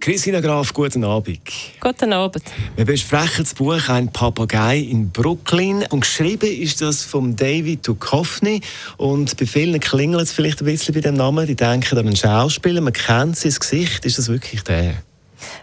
Christina Graf, guten Abend. Guten Abend. Wir besprechen das Buch «Ein Papagei in Brooklyn» und geschrieben ist das von David Duchovny und bei vielen klingelt es vielleicht ein bisschen bei dem Namen. Die denken an einen Schauspieler, man kennt sein Gesicht. Ist das wirklich der?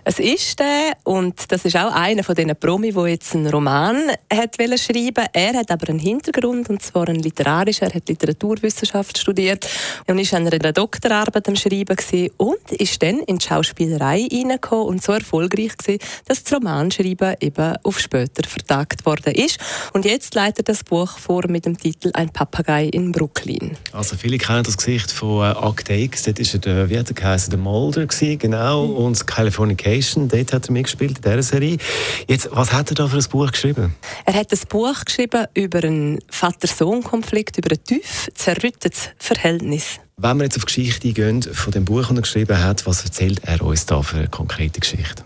Es ist der und das ist auch einer von diesen Promi, der jetzt einen Roman hat schreiben Er hat aber einen Hintergrund und zwar einen literarischen. Er hat Literaturwissenschaft studiert und ist an einer Doktorarbeit am Schreiben gewesen und ist dann in die Schauspielerei reingekommen und so erfolgreich gewesen, dass das Romanschreiben eben auf später vertagt worden ist. Und jetzt leitet das Buch vor mit dem Titel Ein Papagei in Brooklyn. Also viele kennen das Gesicht von äh, Act X. Dort ist er der, wie hat er geheißen, der Mulder gewesen, genau, mhm. und California Californication, dort hat er mitgespielt, in dieser Serie. Jetzt, was hat er da für ein Buch geschrieben? Er hat ein Buch geschrieben über einen Vater-Sohn-Konflikt, über ein tief zerrüttetes Verhältnis. Wenn wir jetzt auf die Geschichte eingehen, von dem Buch, das er geschrieben hat, was erzählt er uns da für eine konkrete Geschichte?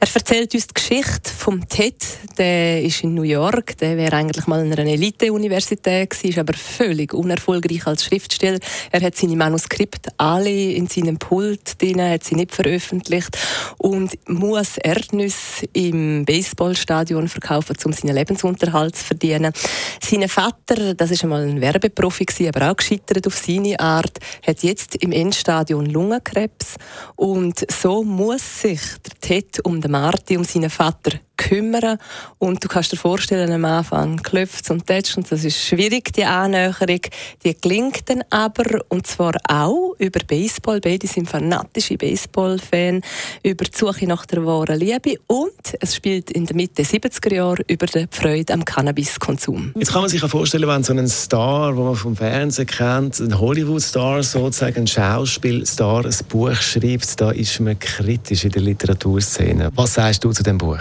Er erzählt uns die Geschichte vom Ted. Der ist in New York. Der wäre eigentlich mal in einer Elite-Universität gewesen, ist aber völlig unerfolgreich als Schriftsteller. Er hat seine Manuskripte alle in seinem Pult drin, hat sie nicht veröffentlicht und muss Erdnüsse im Baseballstadion verkaufen, um seinen Lebensunterhalt zu verdienen. Sein Vater, das ist einmal ein Werbeprofi gewesen, aber auch gescheitert auf seine Art, hat jetzt im Endstadion Lungenkrebs. Und so muss sich der Ted um den Marti um seinen Vater kümmern. Und du kannst dir vorstellen, am Anfang klopft und tätscht und das ist schwierig, die Annäherung. Die gelingt dann aber, und zwar auch über Baseball. Beide sind fanatische Baseball-Fan, über die Suche nach der wahren Liebe und es spielt in der Mitte 70er Jahre über die Freude am Cannabiskonsum. Jetzt kann man sich vorstellen, wenn so ein Star, den man vom Fernsehen kennt, ein Hollywood-Star sozusagen, ein Schauspielstar, ein Buch schreibt, da ist man kritisch in der Literaturszene. Was sagst du zu dem Buch?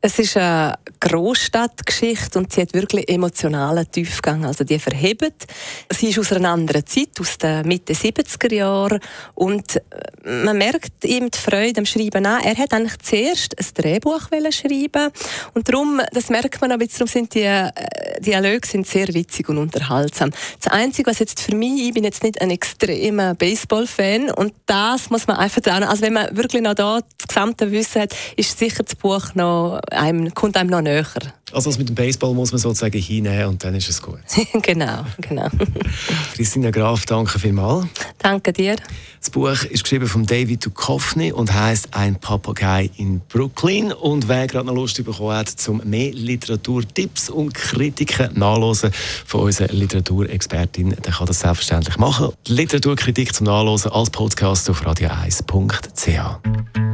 Es ist eine Großstadtgeschichte und sie hat wirklich emotionalen Tiefgang. Also die verhebt. Sie ist aus einer anderen Zeit, aus den Mitte 70er Jahren und äh, man merkt ihm die Freude am Schreiben an. Er hat eigentlich zuerst ein Drehbuch schreiben und darum, das merkt man auch, darum sind die äh, Dialoge sind sehr witzig und unterhaltsam. Das Einzige, was jetzt für mich, ich bin jetzt nicht ein extremer Baseball-Fan und das muss man einfach trauen. Also wenn man wirklich noch da das gesamte Wissen hat, ist sicher das Buch noch einem, kommt einem noch näher. Also das mit dem Baseball muss man sozusagen hinnehmen und dann ist es gut. genau, genau. Christina Graf, danke vielmals. Danke dir. Das Buch ist geschrieben von David Duchovny und heißt Ein Papagei in Brooklyn. Und wer gerade noch Lust bekommen hat, zum mehr Literaturtipps und Kritiken nachlesen von unserer Literaturexpertin, der kann das selbstverständlich machen. Die Literaturkritik zum Nachlesen als Podcast auf radio1.ch.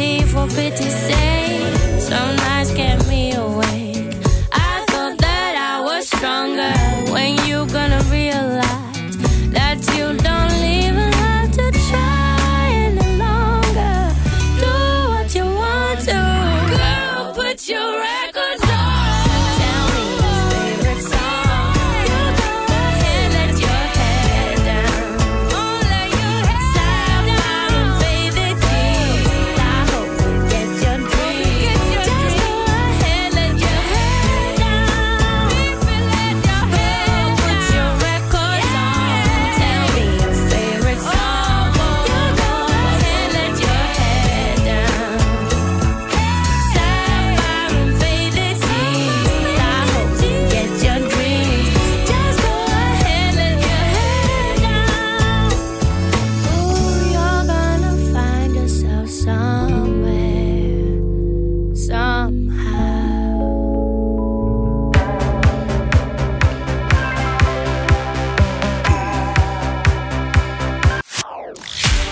for pity's sake